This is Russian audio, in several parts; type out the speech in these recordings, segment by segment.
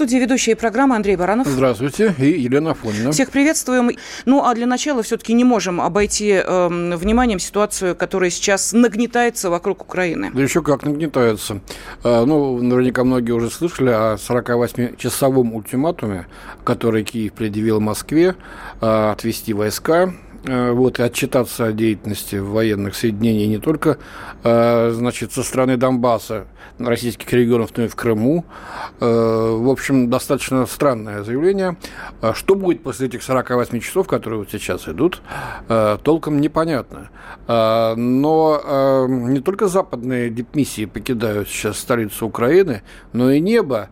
студии ведущая программы Андрей Баранов. Здравствуйте. И Елена Афонина. Всех приветствуем. Ну, а для начала все-таки не можем обойти э, вниманием ситуацию, которая сейчас нагнетается вокруг Украины. Да еще как нагнетается. Э, ну, наверняка многие уже слышали о 48-часовом ультиматуме, который Киев предъявил Москве, э, отвести войска вот, и отчитаться о деятельности военных соединений не только э, значит, со стороны Донбасса, российских регионов, но и в Крыму. Э, в общем, достаточно странное заявление. Что будет после этих 48 часов, которые вот сейчас идут, толком непонятно. Но не только западные дипмиссии покидают сейчас столицу Украины, но и небо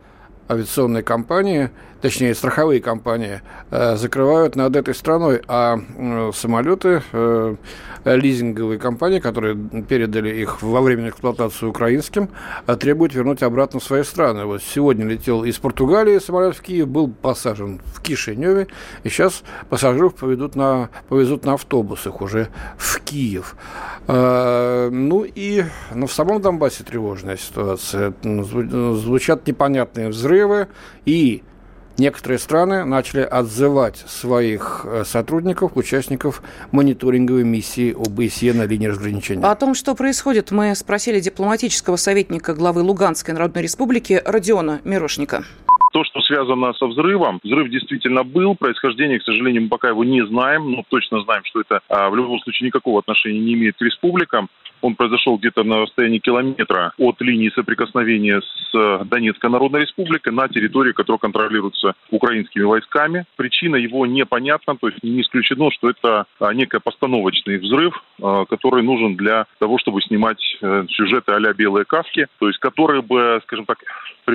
авиационные компании, точнее страховые компании, э, закрывают над этой страной, а э, самолеты, э, лизинговые компании, которые передали их во временную эксплуатацию украинским, требуют вернуть обратно в свои страны. Вот сегодня летел из Португалии самолет в Киев, был посажен в Кишиневе, и сейчас пассажиров поведут на, повезут на автобусах уже в Киев. Ну и ну, в самом Донбассе тревожная ситуация. Звучат непонятные взрывы и некоторые страны начали отзывать своих э, сотрудников, участников мониторинговой миссии ОБСЕ на линии разграничения. О том, что происходит, мы спросили дипломатического советника главы Луганской Народной Республики Родиона Мирошника. То, что связано со взрывом, взрыв действительно был. Происхождение, к сожалению, мы пока его не знаем, но точно знаем, что это а, в любом случае никакого отношения не имеет к республикам. Он произошел где-то на расстоянии километра от линии соприкосновения с э, Донецкой Народной Республикой на территории, которая контролируется украинскими войсками. Причина его непонятна, то есть не исключено, что это а, некий постановочный взрыв, а, который нужен для того, чтобы снимать э, сюжеты а-ля «Белые каски», то есть которые бы, скажем так,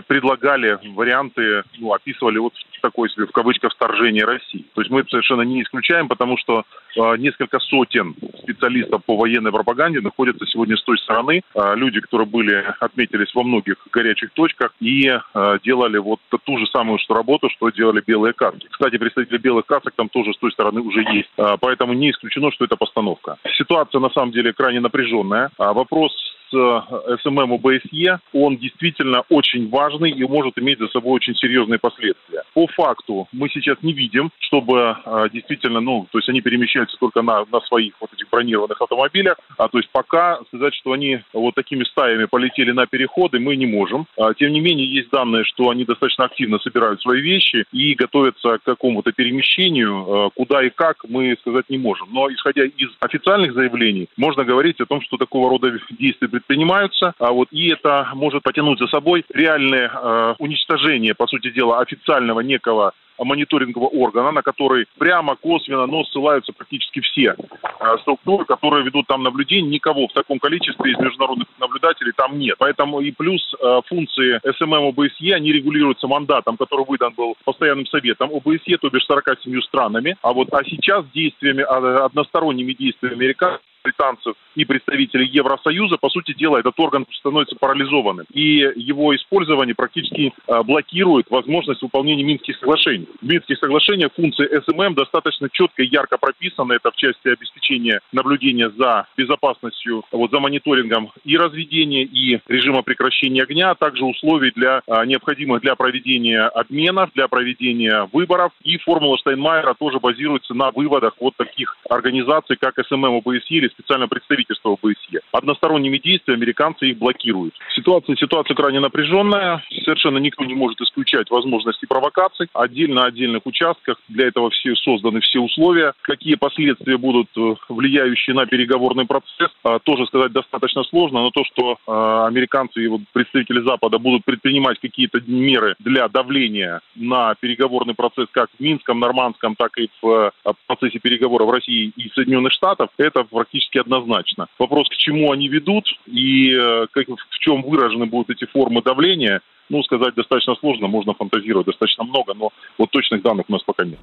предлагали варианты, ну, описывали вот такое себе, в кавычках, вторжение России. То есть мы это совершенно не исключаем, потому что э, несколько сотен специалистов по военной пропаганде находятся сегодня с той стороны. Э, люди, которые были, отметились во многих горячих точках и э, делали вот ту же самую что работу, что делали белые каски. Кстати, представители белых касок там тоже с той стороны уже есть. Э, поэтому не исключено, что это постановка. Ситуация на самом деле крайне напряженная. А вопрос СММ ОБСЕ, он действительно очень важный и может иметь за собой очень серьезные последствия. По факту мы сейчас не видим, чтобы а, действительно, ну, то есть они перемещаются только на, на своих вот этих бронированных автомобилях, а то есть пока сказать, что они вот такими стаями полетели на переходы, мы не можем. А, тем не менее, есть данные, что они достаточно активно собирают свои вещи и готовятся к какому-то перемещению, а, куда и как мы сказать не можем. Но исходя из официальных заявлений, можно говорить о том, что такого рода действия предпринимаются, а вот и это может потянуть за собой реальное э, уничтожение, по сути дела, официального некого мониторингового органа, на который прямо, косвенно, но ссылаются практически все э, структуры, которые ведут там наблюдение. Никого в таком количестве из международных наблюдателей там нет. Поэтому и плюс э, функции СММ ОБСЕ, они регулируются мандатом, который выдан был постоянным советом ОБСЕ, то бишь 47 странами. А вот а сейчас действиями, а, односторонними действиями американцев британцев и представителей Евросоюза, по сути дела, этот орган становится парализованным. И его использование практически э, блокирует возможность выполнения Минских соглашений. Минских соглашениях функции СММ достаточно четко и ярко прописаны. Это в части обеспечения наблюдения за безопасностью, вот, за мониторингом и разведения, и режима прекращения огня, а также условий для а, необходимых для проведения обменов, для проведения выборов. И формула Штайнмайера тоже базируется на выводах вот таких организаций, как СММ ОБСЕ или специальное представительство ОБСЕ. Односторонними действиями американцы их блокируют. Ситуация, ситуация крайне напряженная. Совершенно никто не может исключать возможности провокаций. Отдельно на отдельных участках. Для этого все созданы все условия. Какие последствия будут э, влияющие на переговорный процесс, а, тоже сказать достаточно сложно. Но то, что а, американцы и вот представители Запада будут предпринимать какие-то меры для давления на переговорный процесс как в Минском, Нормандском, так и в э, процессе переговоров России и Соединенных Штатов, это практически однозначно. Вопрос, к чему они ведут и э, как, в чем выражены будут эти формы давления, ну, сказать достаточно сложно, можно фантазировать достаточно много, но вот точных данных у нас пока нет.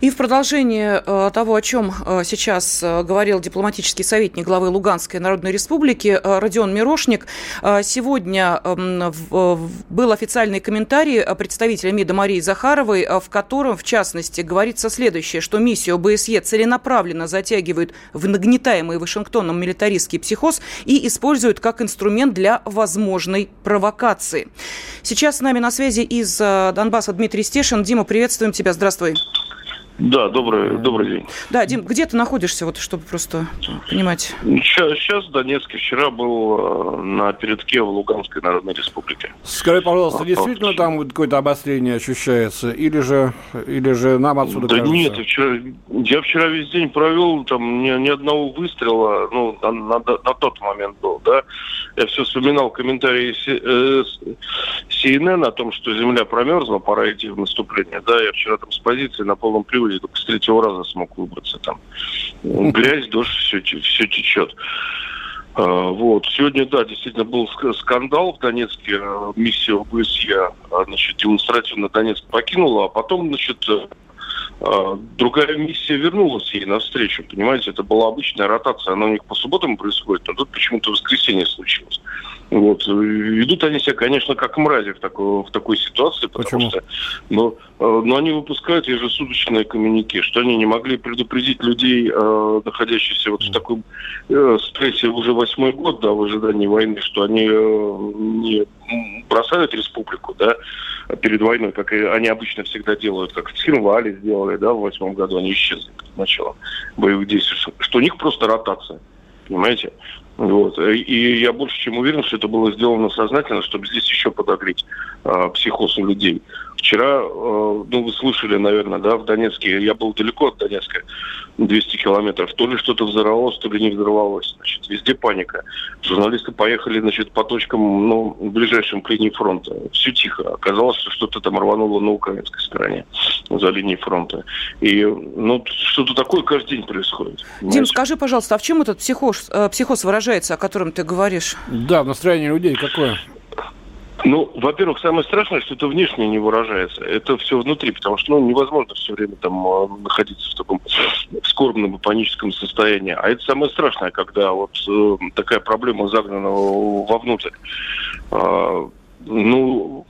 И в продолжение э, того, о чем э, сейчас э, говорил дипломатический советник главы Луганской Народной Республики Родион Мирошник, сегодня эм, был официальный комментарий представителя МИДа Марии Захаровой, в котором, в частности, говорится следующее, что миссию ОБСЕ целенаправленно затягивают в нагнетаемый Вашингтоном милитаристский психоз и используют как инструмент для возможной провокации. Сейчас с нами на связи из Донбасса Дмитрий Стешин. Дима, приветствуем тебя. Здравствуй. Да, добрый, добрый день. Да, Дим, где ты находишься, вот, чтобы просто понимать? Сейчас, сейчас в Донецке, вчера был э, на передке в Луганской Народной Республике. Скажи, пожалуйста, вот, действительно вот. там какое-то обострение ощущается, или же, или же нам отсюда Да кажется? нет, я вчера, я вчера весь день провел, там ни, ни одного выстрела, ну, на, на, на тот момент был, да. Я все вспоминал комментарии э, CNN о том, что земля промерзла, пора идти в наступление, да. Я вчера там с позиции на полном приводе вроде только с третьего раза смог выбраться там. Грязь, дождь, все, все течет. А, вот. Сегодня, да, действительно был скандал в Донецке. Миссия ОБСЕ, а, значит, демонстративно Донецк покинула, а потом, значит, а, другая миссия вернулась ей навстречу. Понимаете, это была обычная ротация. Она у них по субботам происходит, но тут почему-то воскресенье случилось. Вот. Ведут они себя, конечно, как мрази в такой, в такой ситуации, потому Почему? что но, э, но они выпускают ежесуточные коммюники, что они не могли предупредить людей, э, находящихся вот в таком э, стрессе уже восьмой год, да, в ожидании войны, что они не бросают республику, да, перед войной, как и они обычно всегда делают, как в Цхинвале сделали, да, в восьмом году они исчезли перед началом боевых действий, что у них просто ротация, понимаете? Вот. И я больше чем уверен, что это было сделано сознательно, чтобы здесь еще подогреть э, психоз у людей. Вчера, э, ну, вы слышали, наверное, да, в Донецке, я был далеко от Донецка, 200 километров, то ли что-то взорвалось, то ли не взорвалось. Значит, везде паника. Журналисты поехали, значит, по точкам, ну, ближайшим к линии фронта. Все тихо. Оказалось, что что-то там рвануло на украинской стороне, за линией фронта. И, ну, что-то такое каждый день происходит. Понимаете? Дим, скажи, пожалуйста, а в чем этот психоз, э, психоз выражается, о котором ты говоришь? Да, настроение людей какое? Ну, во-первых, самое страшное, что это внешне не выражается. Это все внутри, потому что ну, невозможно все время там а, находиться в таком скорбном и паническом состоянии. А это самое страшное, когда вот э, такая проблема загнана вовнутрь. А, ну,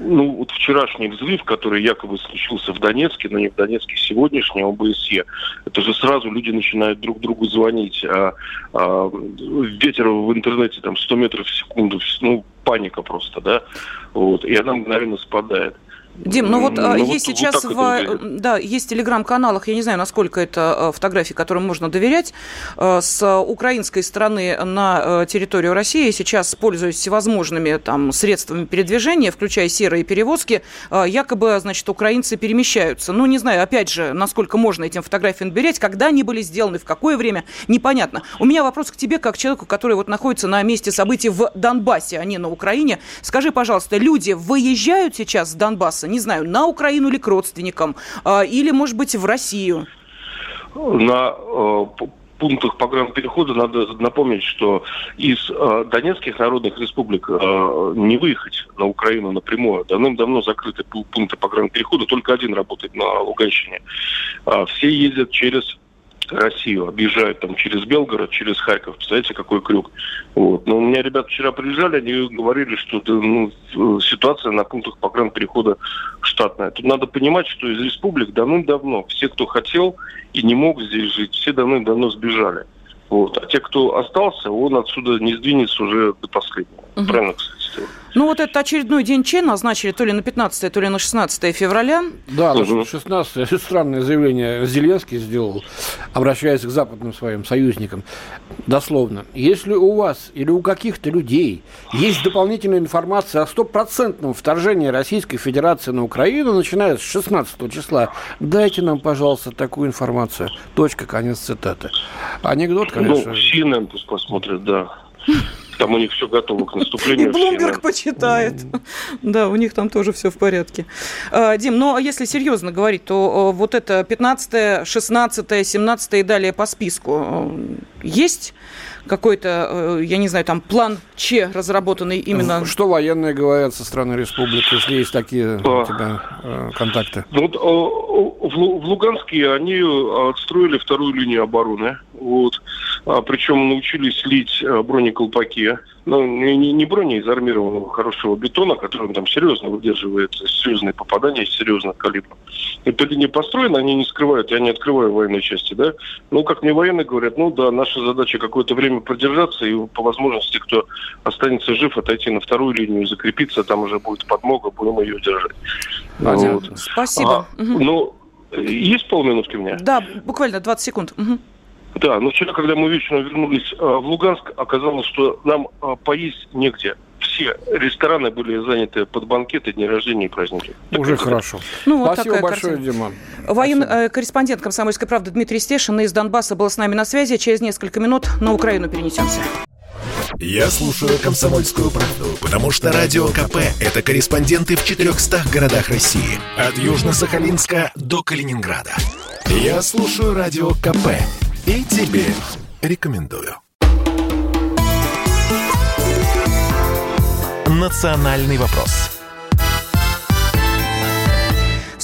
ну, вот вчерашний взрыв, который якобы случился в Донецке, но не в Донецке, сегодняшний ОБСЕ, это же сразу люди начинают друг другу звонить, а, а ветер в интернете там 100 метров в секунду, ну, паника просто, да, вот, и она мгновенно спадает. Дим, ну вот ну, есть вот, сейчас вот в, да, есть телеграм-каналах, я не знаю, насколько это фотографии, которым можно доверять, с украинской стороны на территорию России сейчас, пользуясь всевозможными там средствами передвижения, включая серые перевозки, якобы, значит, украинцы перемещаются. Ну, не знаю, опять же, насколько можно этим фотографиям доверять, когда они были сделаны, в какое время, непонятно. У меня вопрос к тебе, как человеку, который вот находится на месте событий в Донбассе, а не на Украине. Скажи, пожалуйста, люди выезжают сейчас с Донбасса? Не знаю, на Украину или к родственникам, а, или, может быть, в Россию? На э, пунктах погранперехода надо напомнить, что из э, Донецких народных республик э, не выехать на Украину напрямую. Давным-давно закрыты пункты погранперехода, только один работает на Луганщине. Э, все ездят через Россию, объезжают там через Белгород, через Харьков. Представляете, какой крюк. Вот. Но у меня ребята вчера приезжали, они говорили, что ну, ситуация на пунктах перехода штатная. Тут надо понимать, что из республик давным-давно все, кто хотел и не мог здесь жить, все давным-давно сбежали. Вот. А те, кто остался, он отсюда не сдвинется уже до последнего. Угу. Правильно, кстати. Ну, вот этот очередной день Че назначили то ли на 15 то ли на 16 февраля. Да, угу. 16 странное заявление Зеленский сделал, обращаясь к западным своим союзникам. Дословно. Если у вас или у каких-то людей есть дополнительная информация о стопроцентном вторжении Российской Федерации на Украину, начиная с 16 числа, дайте нам, пожалуйста, такую информацию. Точка, конец цитаты. Анекдот, конечно. Ну, CNN пусть посмотрят, да. Там у них все готово к наступлению. И Блумберг почитает. Да, у них там тоже все в порядке. А, Дим, ну а если серьезно говорить, то вот это 15 16 17 и далее по списку есть какой-то, э, я не знаю, там план Ч, разработанный именно... Что военные говорят со стороны республики, если есть такие у тебя э, контакты? Вот э, в Луганске они отстроили вторую линию обороны. Вот. А, причем научились лить бронеколпаки ну, не, не бронеизармированного хорошего бетона, который там серьезно выдерживает серьезные попадания серьезных калибров. Эта линия построена, они не скрывают, я не открываю военной части, да. Ну, как мне военные говорят, ну да, наша задача какое-то время продержаться и по возможности, кто останется жив, отойти на вторую линию закрепиться, там уже будет подмога, будем ее держать. Вот. Спасибо. А, угу. Ну, есть полминутки у меня? Да, буквально 20 секунд. Угу. Да, но вчера, когда мы вечером вернулись э, в Луганск, оказалось, что нам э, поесть негде. Все рестораны были заняты под банкеты, дни рождения и праздники. Уже так хорошо. Ну, вот Спасибо большое, картина. Дима. Военный э, корреспондент «Комсомольской правды» Дмитрий Стешин из Донбасса был с нами на связи. Через несколько минут на Украину перенесемся. Я слушаю «Комсомольскую правду», потому что «Радио КП» — это корреспонденты в 400 городах России. От Южно-Сахалинска до Калининграда. Я слушаю «Радио КП» И тебе рекомендую. «Национальный вопрос»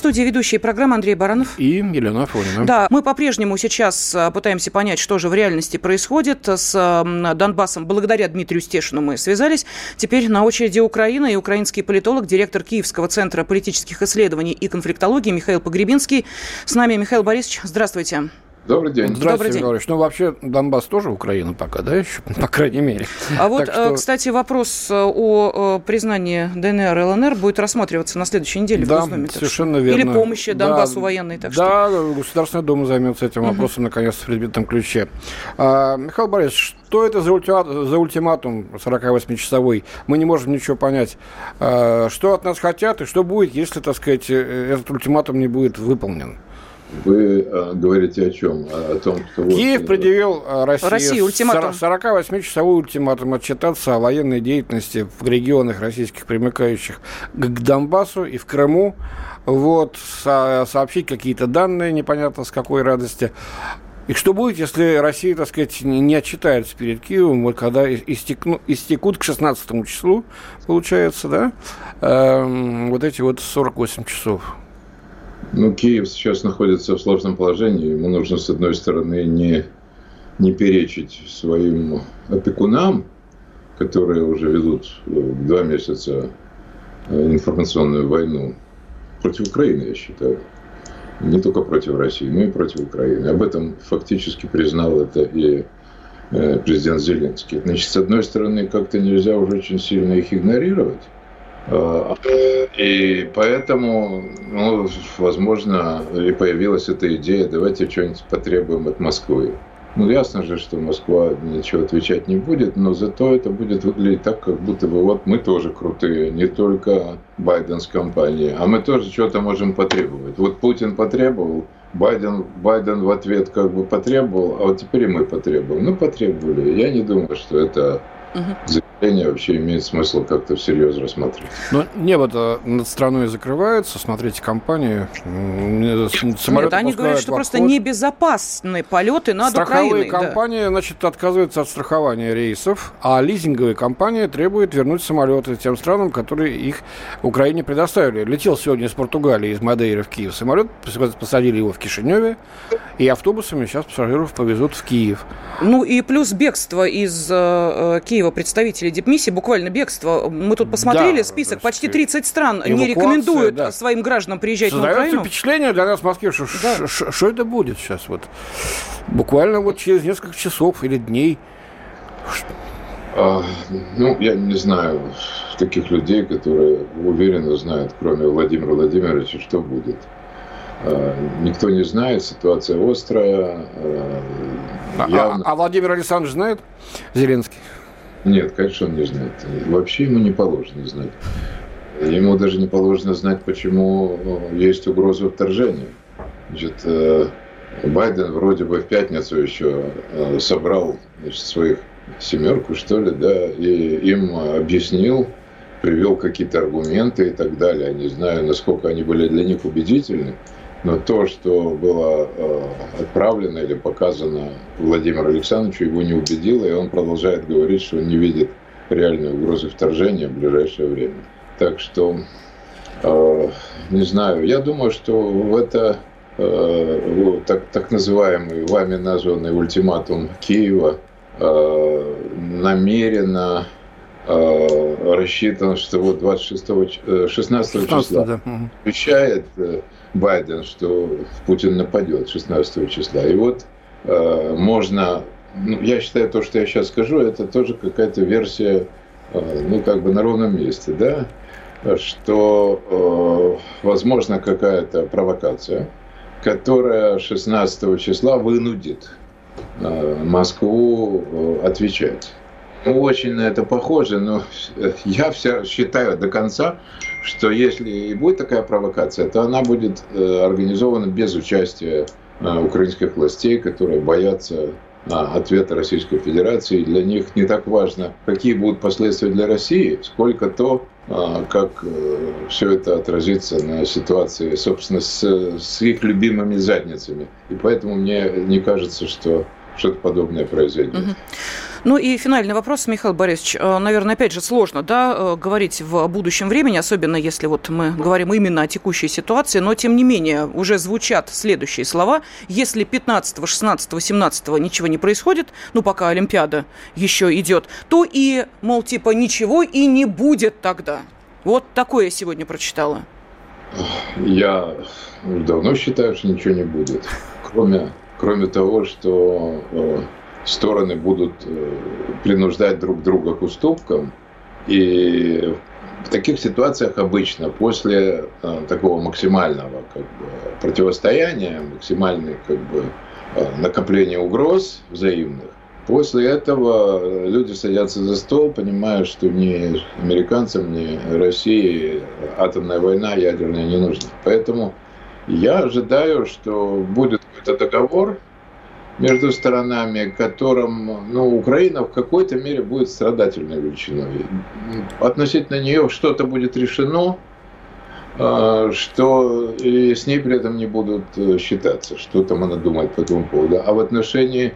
студии ведущие программы Андрей Баранов. И Елена Афонина. Да, мы по-прежнему сейчас а, пытаемся понять, что же в реальности происходит с Донбассом. Благодаря Дмитрию Стешину мы связались. Теперь на очереди Украина и украинский политолог, директор Киевского центра политических исследований и конфликтологии Михаил Погребинский. С нами Михаил Борисович. Здравствуйте. Добрый день. Здравствуйте, Добрый день. Григорьевич. Ну, вообще, Донбасс тоже Украина пока, да, еще, по крайней мере. А вот, что... кстати, вопрос э, о признании ДНР и ЛНР будет рассматриваться на следующей неделе да, в Госдуме. совершенно верно. Или помощи Донбассу да, военной. Так да, что... Государственная Дума займется этим вопросом, угу. наконец, в предметном ключе. А, Михаил Борисович, что это за, ультиматум, за ультиматум 48-часовой? Мы не можем ничего понять. А, что от нас хотят и что будет, если, так сказать, э, этот ультиматум не будет выполнен? Вы э, говорите о чем? О, том, что... Киев вот, предъявил э, России, России ультиматум. 48-часовой ультиматум отчитаться о военной деятельности в регионах российских, примыкающих к Донбассу и в Крыму. Вот, со сообщить какие-то данные, непонятно с какой радости. И что будет, если Россия, так сказать, не отчитается перед Киевом, вот когда истекну, истекут к 16 числу, получается, да, э, вот эти вот 48 часов? Ну, Киев сейчас находится в сложном положении. Ему нужно, с одной стороны, не, не перечить своим опекунам, которые уже ведут э, два месяца э, информационную войну против Украины, я считаю. Не только против России, но и против Украины. Об этом фактически признал это и э, президент Зеленский. Значит, с одной стороны, как-то нельзя уже очень сильно их игнорировать. А, и поэтому, ну, возможно, и появилась эта идея, давайте что-нибудь потребуем от Москвы. Ну, ясно же, что Москва ничего отвечать не будет, но зато это будет выглядеть так, как будто бы вот мы тоже крутые, не только Байден с компанией, а мы тоже что-то можем потребовать. Вот Путин потребовал, Байден, Байден в ответ как бы потребовал, а вот теперь и мы потребуем. Ну, потребовали. Я не думаю, что это угу направление вообще имеет смысл как-то всерьез рассматривать. Но небо-то над страной закрывается, смотрите, компании. Нет, они говорят, что просто небезопасные полеты над Страховые Украиной. компании, да. значит, отказываются от страхования рейсов, а лизинговые компании требуют вернуть самолеты тем странам, которые их Украине предоставили. Летел сегодня из Португалии, из Мадейры в Киев самолет, посадили его в Кишиневе, и автобусами сейчас пассажиров повезут в Киев. Ну и плюс бегство из э, Киева представителей дипмиссии, буквально бегство. Мы тут посмотрели да, список, почти 30 стран не рекомендуют да. своим гражданам приезжать Создается на Украину. впечатление для нас в Москве, что да. что это будет сейчас вот. Буквально вот через несколько часов или дней. А, ну, я не знаю таких людей, которые уверенно знают, кроме Владимира Владимировича, что будет. А, никто не знает, ситуация острая. А, а явно... а, а Владимир Александрович знает Зеленский? Нет, конечно, он не знает. Вообще ему не положено знать. Ему даже не положено знать, почему ну, есть угроза вторжения. Значит, э, Байден вроде бы в пятницу еще э, собрал значит, своих семерку, что ли, да, и им объяснил, привел какие-то аргументы и так далее. Не знаю, насколько они были для них убедительны, но то, что было э, отправлено или показано Владимиру Александровичу, его не убедило, и он продолжает говорить, что он не видит реальной угрозы вторжения в ближайшее время. Так что, э, не знаю, я думаю, что в это э, так, так называемый вами названный ультиматум Киева намеренно рассчитан, что вот 26 16, 16 числа да. обещает э, Байден, что Путин нападет 16 числа. И вот э, можно, ну, я считаю, то, что я сейчас скажу, это тоже какая-то версия, э, ну, как бы на ровном месте, да, что э, возможно какая-то провокация, которая 16 числа вынудит э, Москву э, отвечать. Очень на это похоже, но я все считаю до конца, что если и будет такая провокация, то она будет э, организована без участия э, украинских властей, которые боятся ответа Российской Федерации. Для них не так важно, какие будут последствия для России, сколько то, э, как все это отразится на ситуации, собственно, с, с их любимыми задницами. И поэтому мне не кажется, что что-то подобное произойдет. Угу. Ну и финальный вопрос, Михаил Борисович. Э, наверное, опять же, сложно да, э, говорить в будущем времени, особенно если вот мы говорим именно о текущей ситуации, но тем не менее уже звучат следующие слова. Если 15, 16, 17 ничего не происходит, ну пока Олимпиада еще идет, то и, мол, типа ничего и не будет тогда. Вот такое я сегодня прочитала. Я давно считаю, что ничего не будет. Кроме, кроме того, что э, стороны будут э, принуждать друг друга к уступкам. И в таких ситуациях обычно после э, такого максимального как бы, противостояния, максимальных как бы, накопления угроз взаимных, после этого люди садятся за стол, понимая, что ни американцам, ни России атомная война ядерная не нужна. Поэтому я ожидаю, что будет какой-то договор, между сторонами, которым ну, Украина в какой-то мере будет страдательной величиной. Относительно нее что-то будет решено, а, что и с ней при этом не будут э, считаться, что там она думает по этому поводу. А в отношении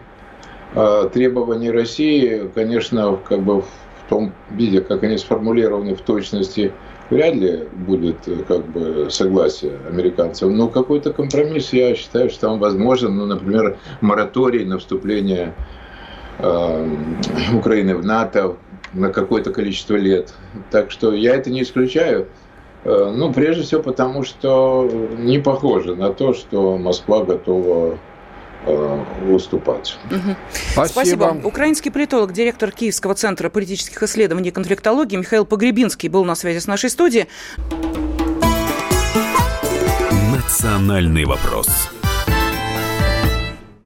а, требований России, конечно, как бы в том виде, как они сформулированы в точности, вряд ли будет э, как бы согласие американцев. Но какой-то компромисс, я считаю, что там возможен. Ну, например, мораторий на вступление э, Украины в НАТО на какое-то количество лет. Так что я это не исключаю. Э, ну, прежде всего потому, что не похоже на то, что Москва готова выступать. Угу. Спасибо. Спасибо. Украинский политолог, директор Киевского центра политических исследований и конфликтологии Михаил Погребинский был на связи с нашей студией. Национальный вопрос.